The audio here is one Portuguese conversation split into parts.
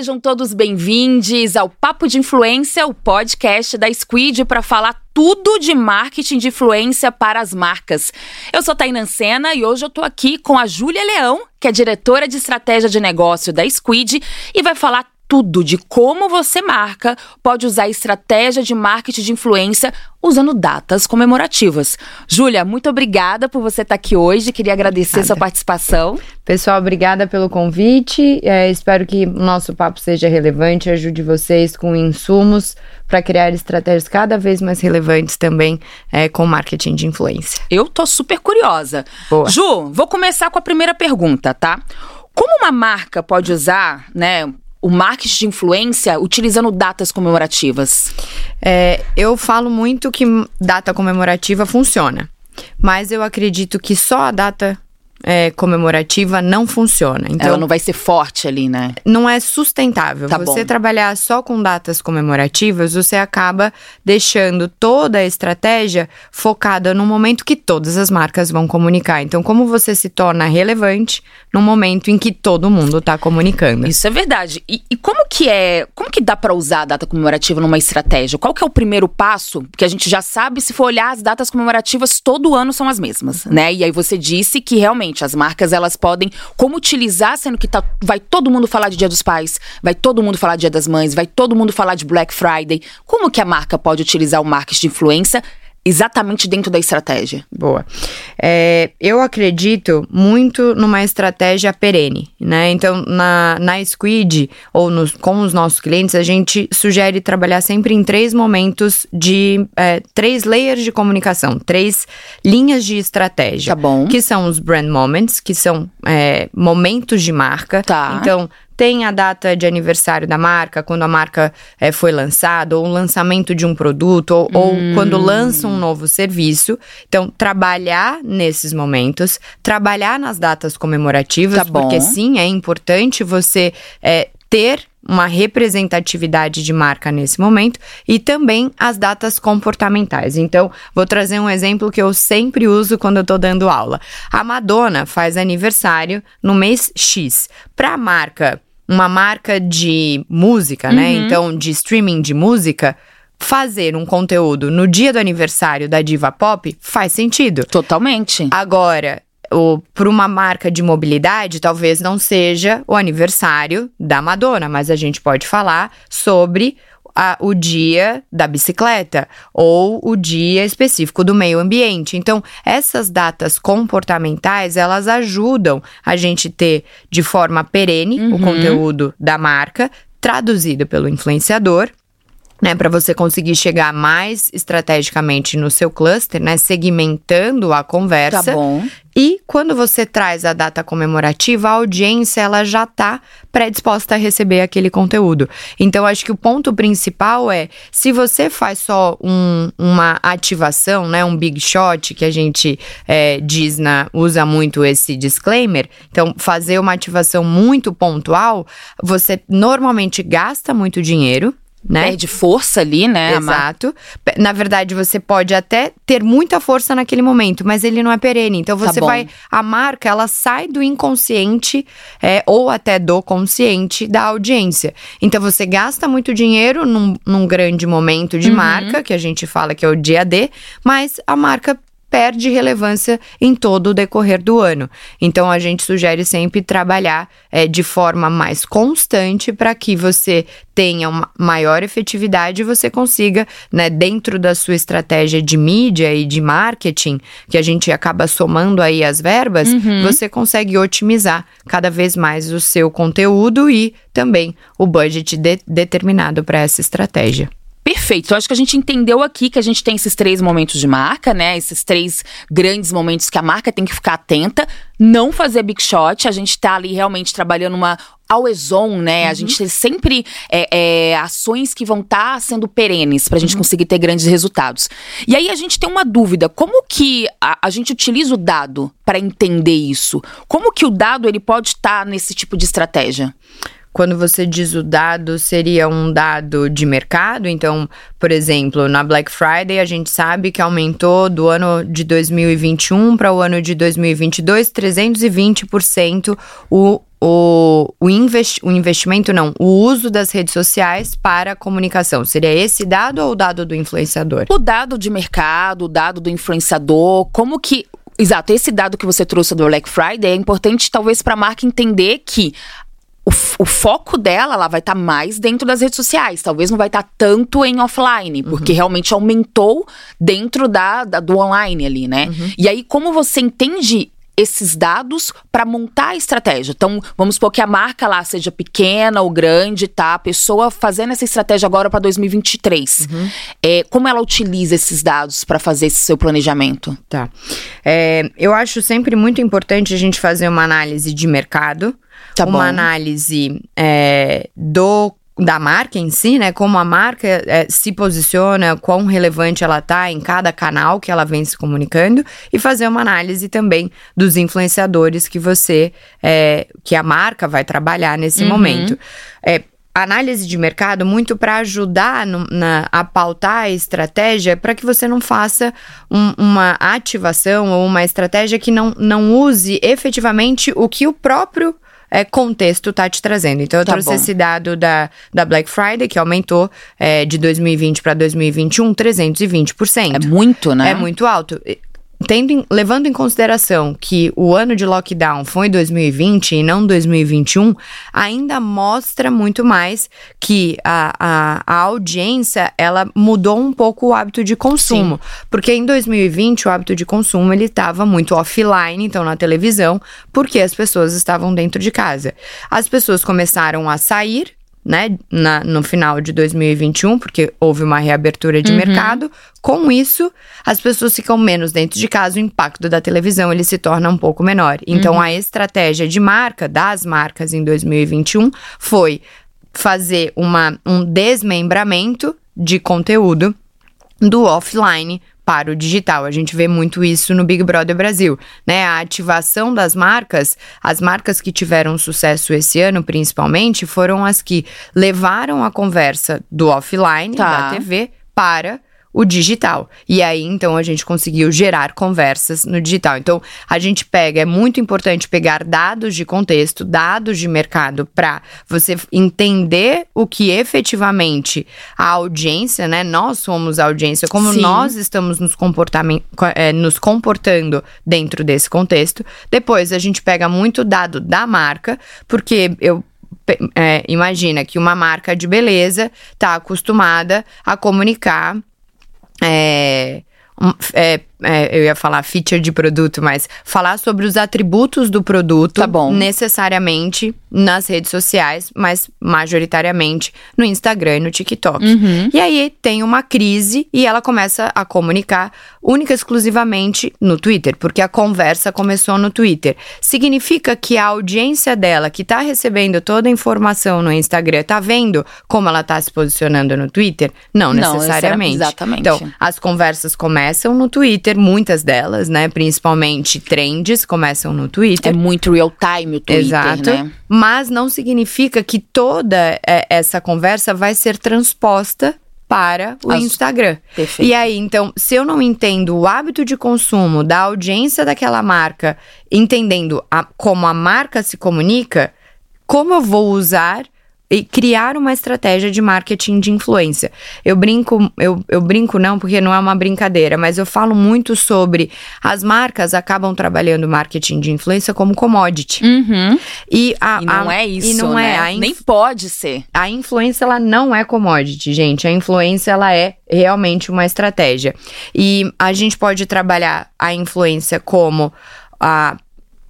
Sejam todos bem-vindos ao Papo de Influência, o podcast da Squid para falar tudo de marketing de influência para as marcas. Eu sou Tainan Sena e hoje eu tô aqui com a Júlia Leão, que é diretora de estratégia de negócio da Squid e vai falar tudo de como você marca pode usar estratégia de marketing de influência usando datas comemorativas. Júlia, muito obrigada por você estar aqui hoje. Queria agradecer Nada. sua participação. Pessoal, obrigada pelo convite. É, espero que o nosso papo seja relevante, ajude vocês com insumos para criar estratégias cada vez mais relevantes também é, com marketing de influência. Eu tô super curiosa. Boa. Ju, vou começar com a primeira pergunta, tá? Como uma marca pode usar, né, o marketing de influência utilizando datas comemorativas? É, eu falo muito que data comemorativa funciona, mas eu acredito que só a data é, comemorativa não funciona. Então, Ela não vai ser forte ali, né? Não é sustentável. Tá você bom. trabalhar só com datas comemorativas, você acaba deixando toda a estratégia focada no momento que todas as marcas vão comunicar. Então, como você se torna relevante no momento em que todo mundo está comunicando? Isso é verdade. E, e, como que é? Como que dá para usar a data comemorativa numa estratégia? Qual que é o primeiro passo? Porque a gente já sabe, se for olhar as datas comemorativas, todo ano são as mesmas, né? E aí você disse que realmente as marcas elas podem como utilizar, sendo que tá, vai todo mundo falar de Dia dos Pais, vai todo mundo falar de Dia das Mães, vai todo mundo falar de Black Friday. Como que a marca pode utilizar o marketing de influência exatamente dentro da estratégia? Boa. É, eu acredito muito numa estratégia perene, né? Então, na, na Squid, ou nos, com os nossos clientes, a gente sugere trabalhar sempre em três momentos de... É, três layers de comunicação, três linhas de estratégia. Tá bom. Que são os brand moments, que são é, momentos de marca. Tá. Então, tem a data de aniversário da marca, quando a marca é, foi lançada, ou o lançamento de um produto, ou, hum. ou quando lança um novo serviço. Então, trabalhar nesses momentos, trabalhar nas datas comemorativas, tá porque sim, é importante você é, ter uma representatividade de marca nesse momento e também as datas comportamentais. Então, vou trazer um exemplo que eu sempre uso quando eu estou dando aula. A Madonna faz aniversário no mês X. Para a marca, uma marca de música, né? uhum. né? Então, de streaming de música, fazer um conteúdo no dia do aniversário da diva pop faz sentido. Totalmente. Agora, para uma marca de mobilidade, talvez não seja o aniversário da Madonna, mas a gente pode falar sobre a, o dia da bicicleta ou o dia específico do meio ambiente. Então, essas datas comportamentais, elas ajudam a gente ter de forma perene uhum. o conteúdo da marca traduzido pelo influenciador né, para você conseguir chegar mais estrategicamente no seu cluster, né, segmentando a conversa. Tá bom. E quando você traz a data comemorativa, a audiência ela já está predisposta a receber aquele conteúdo. Então, acho que o ponto principal é, se você faz só um, uma ativação, né, um big shot, que a gente é, diz na, usa muito esse disclaimer. Então, fazer uma ativação muito pontual, você normalmente gasta muito dinheiro né? Perde força ali, né? Exato. Na verdade, você pode até ter muita força naquele momento, mas ele não é perene. Então tá você tá vai. A marca, ela sai do inconsciente é, ou até do consciente da audiência. Então você gasta muito dinheiro num, num grande momento de uhum. marca, que a gente fala que é o dia D, mas a marca perde relevância em todo o decorrer do ano. Então a gente sugere sempre trabalhar é, de forma mais constante para que você tenha uma maior efetividade e você consiga, né, dentro da sua estratégia de mídia e de marketing, que a gente acaba somando aí as verbas, uhum. você consegue otimizar cada vez mais o seu conteúdo e também o budget de, determinado para essa estratégia. Perfeito. Então, acho que a gente entendeu aqui que a gente tem esses três momentos de marca, né? Esses três grandes momentos que a marca tem que ficar atenta. Não fazer big shot. A gente tá ali realmente trabalhando uma always on, né? Uhum. A gente tem sempre é, é, ações que vão estar tá sendo perenes pra gente uhum. conseguir ter grandes resultados. E aí a gente tem uma dúvida: como que a, a gente utiliza o dado para entender isso? Como que o dado ele pode estar tá nesse tipo de estratégia? Quando você diz o dado, seria um dado de mercado? Então, por exemplo, na Black Friday, a gente sabe que aumentou do ano de 2021 para o ano de 2022 320% o o, o, invest, o investimento, não, o uso das redes sociais para comunicação. Seria esse dado ou o dado do influenciador? O dado de mercado, o dado do influenciador, como que. Exato, esse dado que você trouxe do Black Friday é importante, talvez, para a marca entender que o, o, foco dela ela vai estar tá mais dentro das redes sociais, talvez não vai estar tá tanto em offline, porque uhum. realmente aumentou dentro da, da, do online ali, né? Uhum. E aí, como você entende esses dados para montar a estratégia. Então, vamos supor que a marca lá seja pequena ou grande, tá? A pessoa fazendo essa estratégia agora para 2023. Uhum. É, como ela utiliza esses dados para fazer esse seu planejamento? Tá. É, eu acho sempre muito importante a gente fazer uma análise de mercado. Tá uma bom. análise é, do da marca em si, né? Como a marca é, se posiciona, quão relevante ela tá em cada canal que ela vem se comunicando e fazer uma análise também dos influenciadores que você, é, que a marca vai trabalhar nesse uhum. momento. É, análise de mercado muito para ajudar no, na, a pautar a estratégia para que você não faça um, uma ativação ou uma estratégia que não, não use efetivamente o que o próprio é, contexto tá te trazendo. Então, eu tá trouxe bom. esse dado da, da Black Friday, que aumentou é, de 2020 para 2021 320%. É muito, né? É muito alto tendo, levando em consideração que o ano de lockdown foi 2020 e não 2021, ainda mostra muito mais que a, a, a audiência ela mudou um pouco o hábito de consumo. Sim. Porque em 2020 o hábito de consumo ele estava muito offline, então na televisão, porque as pessoas estavam dentro de casa. As pessoas começaram a sair né, na, no final de 2021, porque houve uma reabertura de uhum. mercado. Com isso, as pessoas ficam menos dentro de casa, o impacto da televisão ele se torna um pouco menor. Então, uhum. a estratégia de marca das marcas em 2021 foi fazer uma, um desmembramento de conteúdo do offline para o digital. A gente vê muito isso no Big Brother Brasil, né? A ativação das marcas, as marcas que tiveram sucesso esse ano, principalmente, foram as que levaram a conversa do offline, tá. da TV, para o digital. E aí, então, a gente conseguiu gerar conversas no digital. Então, a gente pega, é muito importante pegar dados de contexto, dados de mercado, para você entender o que efetivamente a audiência, né? Nós somos a audiência, como Sim. nós estamos nos, é, nos comportando dentro desse contexto. Depois, a gente pega muito dado da marca, porque eu é, imagina que uma marca de beleza está acostumada a comunicar é, é, é, eu ia falar feature de produto, mas falar sobre os atributos do produto tá bom. necessariamente nas redes sociais, mas majoritariamente no Instagram e no TikTok. Uhum. E aí tem uma crise e ela começa a comunicar única e exclusivamente no Twitter, porque a conversa começou no Twitter. Significa que a audiência dela, que tá recebendo toda a informação no Instagram, tá vendo como ela tá se posicionando no Twitter? Não, Não necessariamente. Exatamente. Então, as conversas começam no Twitter, muitas delas, né? Principalmente trends começam no Twitter. É muito real time o Twitter, Exato. né? Mas não significa que toda é, essa conversa vai ser transposta para o As... Instagram. Perfeito. E aí, então, se eu não entendo o hábito de consumo da audiência daquela marca, entendendo a, como a marca se comunica, como eu vou usar e criar uma estratégia de marketing de influência. Eu brinco, eu, eu brinco não porque não é uma brincadeira, mas eu falo muito sobre as marcas acabam trabalhando marketing de influência como commodity. Uhum. E, a, e não a, é isso, e não né? é. Nem pode ser. A influência ela não é commodity, gente. A influência ela é realmente uma estratégia. E a gente pode trabalhar a influência como a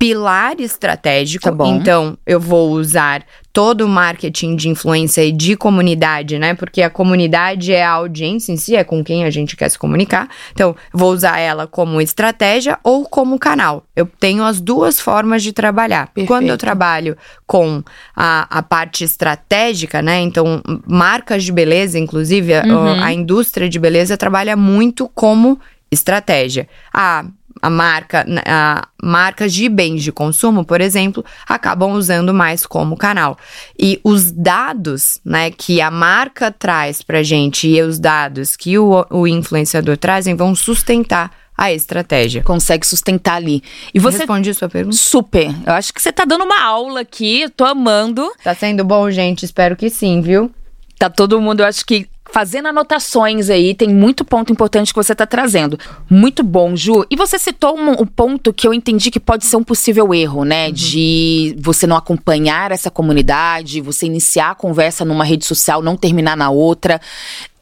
pilar estratégico. Tá então, eu vou usar todo o marketing de influência e de comunidade, né? Porque a comunidade é a audiência em si, é com quem a gente quer se comunicar. Então, vou usar ela como estratégia ou como canal. Eu tenho as duas formas de trabalhar. Perfeito. Quando eu trabalho com a, a parte estratégica, né? Então, marcas de beleza, inclusive, uhum. a, a indústria de beleza trabalha muito como estratégia. Ah, a marca, a marcas de bens de consumo, por exemplo, acabam usando mais como canal. E os dados, né, que a marca traz pra gente e os dados que o, o influenciador trazem vão sustentar a estratégia. Consegue sustentar ali. E você responde a sua pergunta? Super. Eu acho que você tá dando uma aula aqui, tô amando. Tá sendo bom, gente? Espero que sim, viu? Tá todo mundo, eu acho que fazendo anotações aí, tem muito ponto importante que você está trazendo. Muito bom, Ju. E você citou um, um, ponto que eu entendi que pode ser um possível erro, né? Uhum. De você não acompanhar essa comunidade, você iniciar a conversa numa rede social, não terminar na outra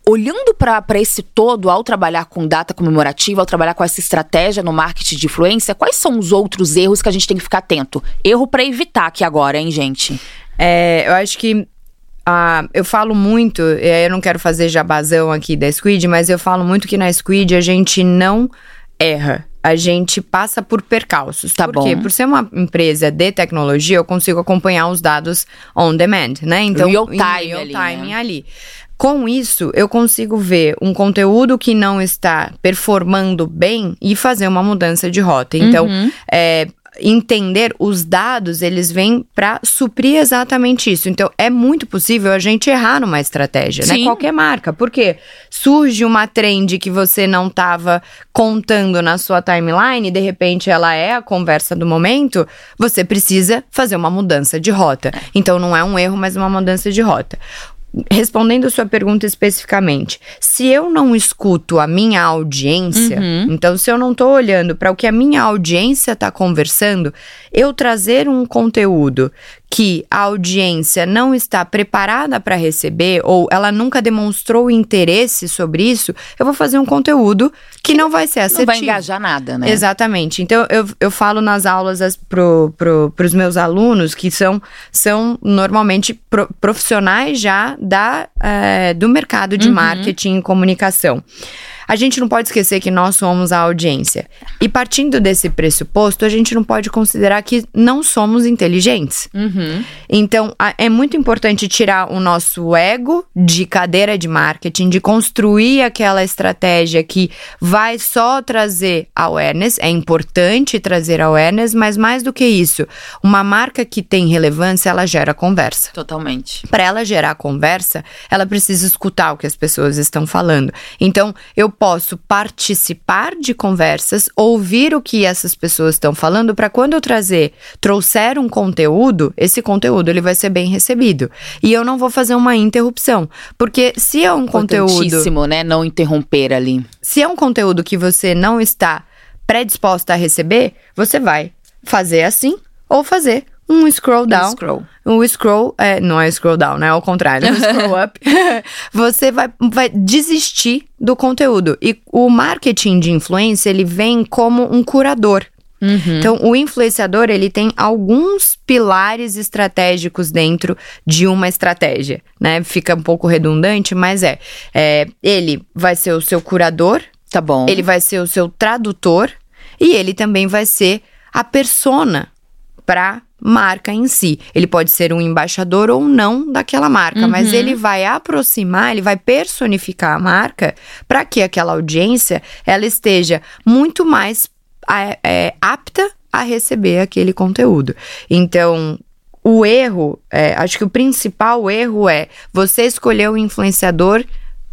olhando para esse todo, ao trabalhar com data comemorativa, ao trabalhar com essa estratégia no marketing de influência, quais são os outros erros que a gente tem que ficar atento? Erro para evitar aqui agora, hein, gente? É, eu acho que Uh, eu falo muito, eu não quero fazer jabazão aqui da Squid, mas eu falo muito que na Squid a gente não erra. A gente passa por percalços. Tá por bom. quê? Por ser uma empresa de tecnologia, eu consigo acompanhar os dados on demand, né? Então, real time, real ali, time né? ali. Com isso, eu consigo ver um conteúdo que não está performando bem e fazer uma mudança de rota. Então, Uhum. é, entender os dados, eles vêm para suprir exatamente isso. Então, é muito possível a gente errar numa estratégia, né? Sim. Qualquer marca. Porque surge uma trend que você não estava contando na sua timeline, e de repente ela é a conversa do momento, você precisa fazer uma mudança de rota. Então, não é um erro, mas uma mudança de rota. Respondendo a sua pergunta especificamente, se eu não escuto a minha audiência, então se eu não estou olhando para o que a minha audiência está conversando, eu trazer um conteúdo que a audiência não está preparada para receber ou ela nunca demonstrou interesse sobre isso, eu vou fazer um conteúdo que não vai ser Não assertivo. vai engajar nada, né? Exatamente. Então, eu, eu falo nas aulas as, pro, pro, pros meus alunos, que são, são normalmente pro- profissionais já da, eh, do mercado de marketing e comunicação. A gente não pode esquecer que nós somos a audiência. E partindo desse pressuposto, a gente não pode considerar que não somos inteligentes. Uhum. Então, a- é muito importante tirar o nosso ego de cadeira de marketing, de construir aquela estratégia que vai só trazer awareness. É importante trazer awareness, mas mais do que isso, uma marca que tem relevância, ela gera conversa. Totalmente. Para ela gerar conversa, ela precisa escutar o que as pessoas estão falando. Então, eu posso participar de conversas, ouvir o que essas pessoas estão falando, para quando eu trazer, trouxer um conteúdo, esse conteúdo ele vai ser bem recebido. E eu não vou fazer uma interrupção, porque se é um conteúdo, né? Não interromper ali. se é um conteúdo que você não está predisposta a receber, você vai fazer assim ou fazer um scroll down. Scroll. O scroll, é, não é scroll down, né? Ao contrário, é o scroll up. Você vai, vai desistir do conteúdo. E o marketing de influência, ele vem como um curador. Então, o influenciador, ele tem alguns pilares estratégicos dentro de uma estratégia, né? Fica um pouco redundante, mas é. é ele vai ser o seu curador, Tá bom. ele vai ser o seu tradutor e ele também vai ser a persona para marca em si. Ele pode ser um embaixador ou não daquela marca, mas ele vai aproximar, ele vai personificar a marca para que aquela audiência ela esteja muito mais é, é, apta a receber aquele conteúdo. Então o erro, é, acho que o principal erro é você escolher o influenciador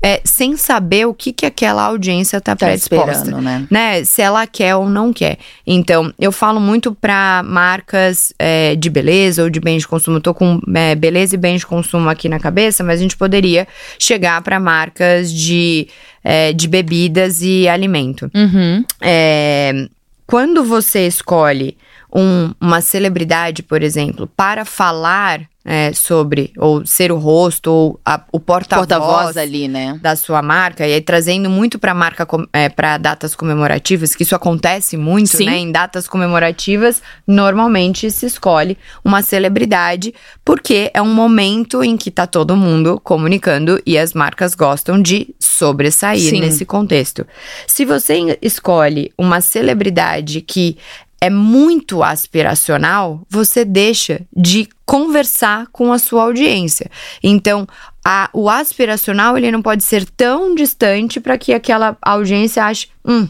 é, sem saber o que, que aquela audiência está Tá predisposta esperando, né? né, se ela quer ou não quer. Então, eu falo muito para marcas é, de beleza ou de bens de consumo. Eu tô com é, beleza e bens de consumo aqui na cabeça, mas a gente poderia chegar para marcas de, é, de bebidas e alimento. Uhum. É, quando você escolhe um- uma celebridade, por exemplo, para falar é, sobre, ou ser o rosto, ou a- o Porta-voz porta-voz ali, né? da sua marca, e aí trazendo muito para marca é, para datas comemorativas, que isso acontece muito, Sim. né? Em datas comemorativas, normalmente se escolhe uma celebridade, porque é um momento em que tá todo mundo comunicando e as marcas gostam de sobressair Sim. nesse contexto. Se você escolhe uma celebridade que é muito aspiracional, você deixa de conversar com a sua audiência. Então, a- o aspiracional ele não pode ser tão distante para que aquela audiência ache, hum,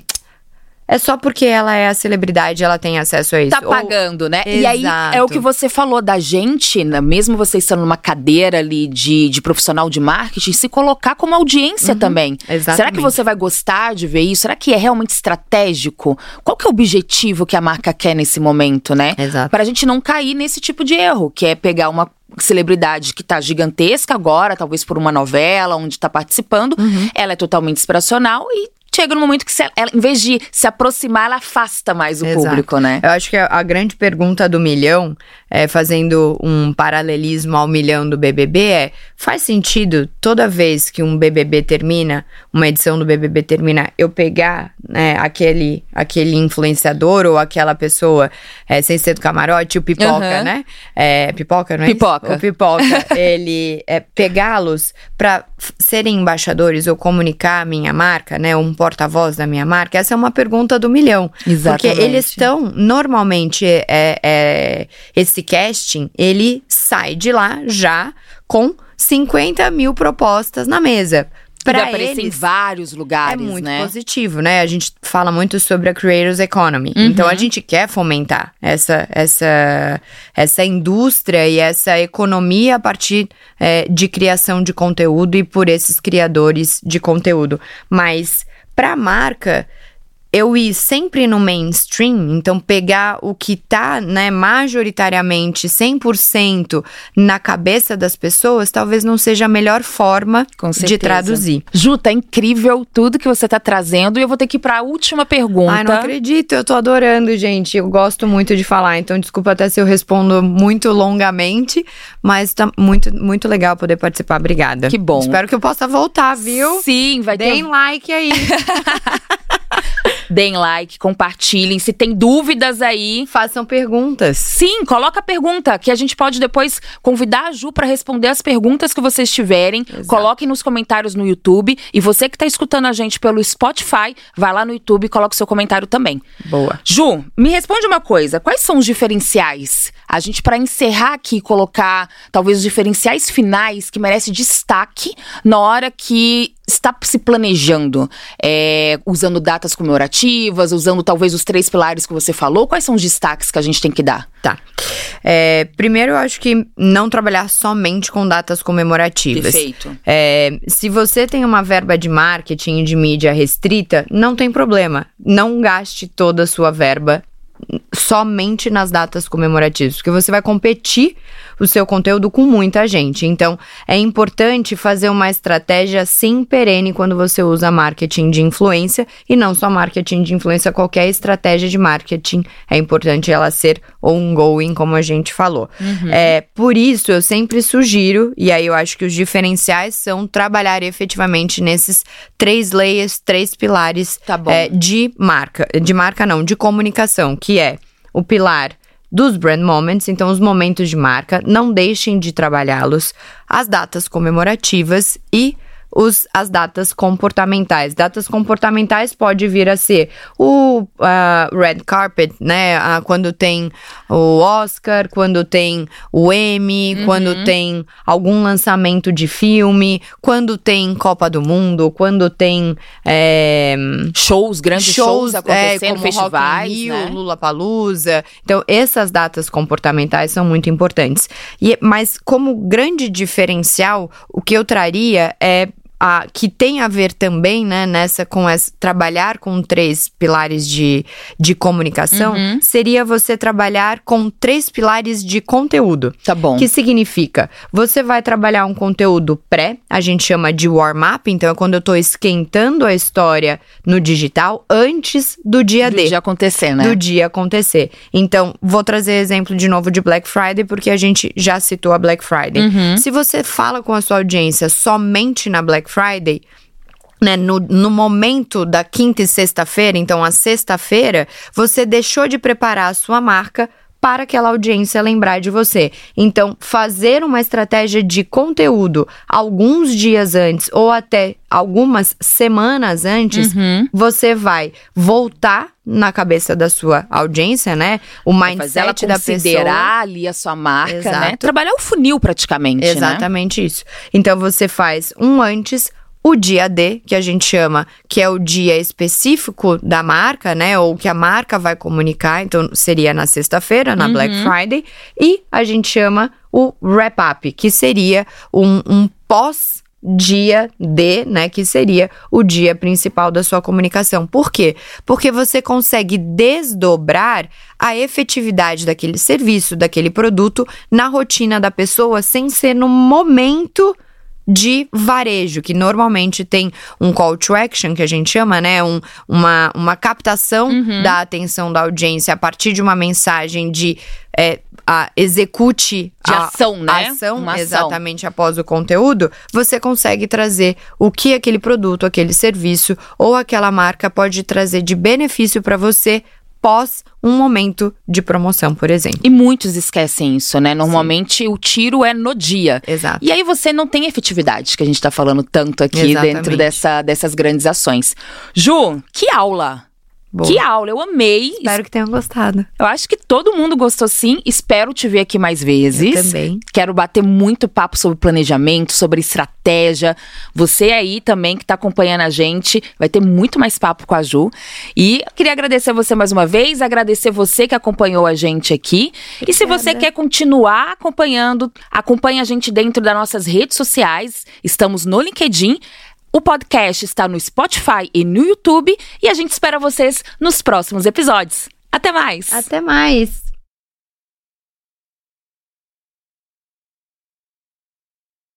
é só porque ela é a celebridade, ela tem acesso a isso. Tá pagando, Ou... né? Exato. E aí é o que você falou da gente, né? mesmo você estando numa cadeira ali de, de profissional de marketing, se colocar como audiência uhum. também. Exatamente. Será que você vai gostar de ver isso? Será que é realmente estratégico? Qual que é o objetivo que a marca quer nesse momento, né? Exato. Pra gente não cair nesse tipo de erro, que é pegar uma celebridade que tá gigantesca agora, talvez por uma novela onde tá participando, uhum. ela é totalmente inspiracional e chega no momento que, se ela, em vez de se aproximar, ela afasta mais o Exato. público, né? Eu acho que a, a grande pergunta do milhão, é, fazendo um paralelismo ao milhão do BBB, é: faz sentido toda vez que um BBB termina, uma edição do BBB termina, eu pegar né, aquele, aquele influenciador ou aquela pessoa, é, sem ser do camarote, o pipoca, uhum. né? É, pipoca, não é? Pipoca. Isso? O pipoca, ele é, pegá-los para serem embaixadores ou comunicar a minha marca, né? Um porta-voz da minha marca? Essa é uma pergunta do milhão. Exatamente. Porque eles estão, normalmente, é, é, esse casting, ele sai de lá já com 50 mil propostas na mesa para aparecer em vários lugares, é muito né? positivo, né? A gente fala muito sobre a creators economy. Uhum. Então a gente quer fomentar essa essa essa indústria e essa economia a partir é, de criação de conteúdo e por esses criadores de conteúdo. Mas para a marca eu ir sempre no mainstream, então pegar o que tá, né, majoritariamente 100% na cabeça das pessoas, talvez não seja a melhor forma de traduzir. Ju, tá incrível tudo que você tá trazendo e eu vou ter que ir para a última pergunta. Ai, não acredito, eu tô adorando, gente. Eu gosto muito de falar, então desculpa até se eu respondo muito longamente, mas tá muito muito legal poder participar. Obrigada. Que bom. Espero que eu possa voltar, viu? Sim, vai Deem ter. like aí. Deem like, compartilhem. Se tem dúvidas aí. Façam perguntas. Sim, coloca a pergunta, que a gente pode depois convidar a Ju para responder as perguntas que vocês tiverem. Exato. Coloquem nos comentários no YouTube. E você que está escutando a gente pelo Spotify, vai lá no YouTube e coloca o seu comentário também. Boa. Ju, me responde uma coisa: quais são os diferenciais? A gente, para encerrar aqui, colocar talvez os diferenciais finais que merece destaque na hora que está se planejando, é, usando datas comemorativas, usando talvez os três pilares que você falou? Quais são os destaques que a gente tem que dar? Tá. É, primeiro, eu acho que não trabalhar somente com datas comemorativas. Perfeito. É, se você tem uma verba de marketing e de mídia restrita, não tem problema. Não gaste toda a sua verba somente nas datas comemorativas, porque você vai competir o seu conteúdo com muita gente. Então, é importante fazer uma estratégia sim perene quando você usa marketing de influência e não só marketing de influência, qualquer estratégia de marketing é importante ela ser ongoing, como a gente falou. Uhum. É, por isso, eu sempre sugiro, e aí eu acho que os diferenciais são trabalhar efetivamente nesses três layers, três pilares tá é, de marca, de marca não, de comunicação, que é o pilar dos brand moments, então os momentos de marca, não deixem de trabalhá-los, as datas comemorativas e os, as datas comportamentais. Datas comportamentais pode vir a ser o uh, red carpet, né? Uh, quando tem o Oscar, quando tem o Emmy, uhum. quando tem algum lançamento de filme, quando tem Copa do Mundo, quando tem é, shows, grandes shows, shows é, acontecendo, é, festivais, Rio, né? Lula Palusa. Então essas datas comportamentais são muito importantes. E, mas como grande diferencial, o que eu traria é a, que tem a ver também, né, nessa com essa, trabalhar com três pilares de, de comunicação, uhum. seria você trabalhar com três pilares de conteúdo. Tá bom. Que significa, você vai trabalhar um conteúdo pré, a gente chama de warm-up, então é quando eu tô esquentando a história no digital antes do dia do D. Do dia acontecer, né? Do dia acontecer. Então, vou trazer exemplo de novo de Black Friday, porque a gente já citou a Black Friday. Uhum. Se você fala com a sua audiência somente na Black Black Friday, né, no, no, momento da quinta e sexta-feira, então a sexta-feira, você deixou de preparar a sua marca para aquela audiência lembrar de você. Então, fazer uma estratégia de conteúdo alguns dias antes ou até algumas semanas antes, uhum. você vai voltar na cabeça da sua audiência, né? O mindset ela da pessoa. considerar ali a sua marca, né? Exato. né? Trabalhar o funil praticamente, né? Exatamente né? isso. Então você faz um antes, o dia D, que a gente chama, que é o dia específico da marca, né? Ou que a marca vai comunicar, então seria na sexta-feira, na uhum. Black Friday. E a gente chama o wrap-up, que seria um, um pós dia D, né, que seria o dia principal da sua comunicação. Por quê? Porque você consegue desdobrar a efetividade daquele serviço, daquele produto na rotina da pessoa sem ser no momento de varejo, que normalmente tem um call to action, que a gente chama, né? Um, uma, uma captação uhum. da atenção da audiência a partir de uma mensagem de é, a, execute de a, ação, né? ação uma exatamente ação. após o conteúdo, você consegue trazer o que aquele produto, aquele serviço ou aquela marca pode trazer de benefício para você pós um momento de promoção, por exemplo. E muitos esquecem isso, né? Normalmente Sim. o tiro é no dia. Exato. E aí você não tem efetividade, que a gente tá falando tanto aqui Exatamente. dentro dessa, dessas grandes ações. Ju, que aula! Boa. Que aula, eu amei. Espero que tenham gostado. Eu acho que todo mundo gostou sim. Espero te ver aqui mais vezes. Eu também. Quero bater muito papo sobre planejamento, sobre estratégia. Você aí também que está acompanhando a gente, vai ter muito mais papo com a Ju. E queria agradecer você mais uma vez, agradecer você que acompanhou a gente aqui. Obrigada. E se você quer continuar acompanhando, acompanhe a gente dentro das nossas redes sociais. Estamos no LinkedIn. O podcast está no Spotify e no YouTube e a gente espera vocês nos próximos episódios. Até mais! Até mais!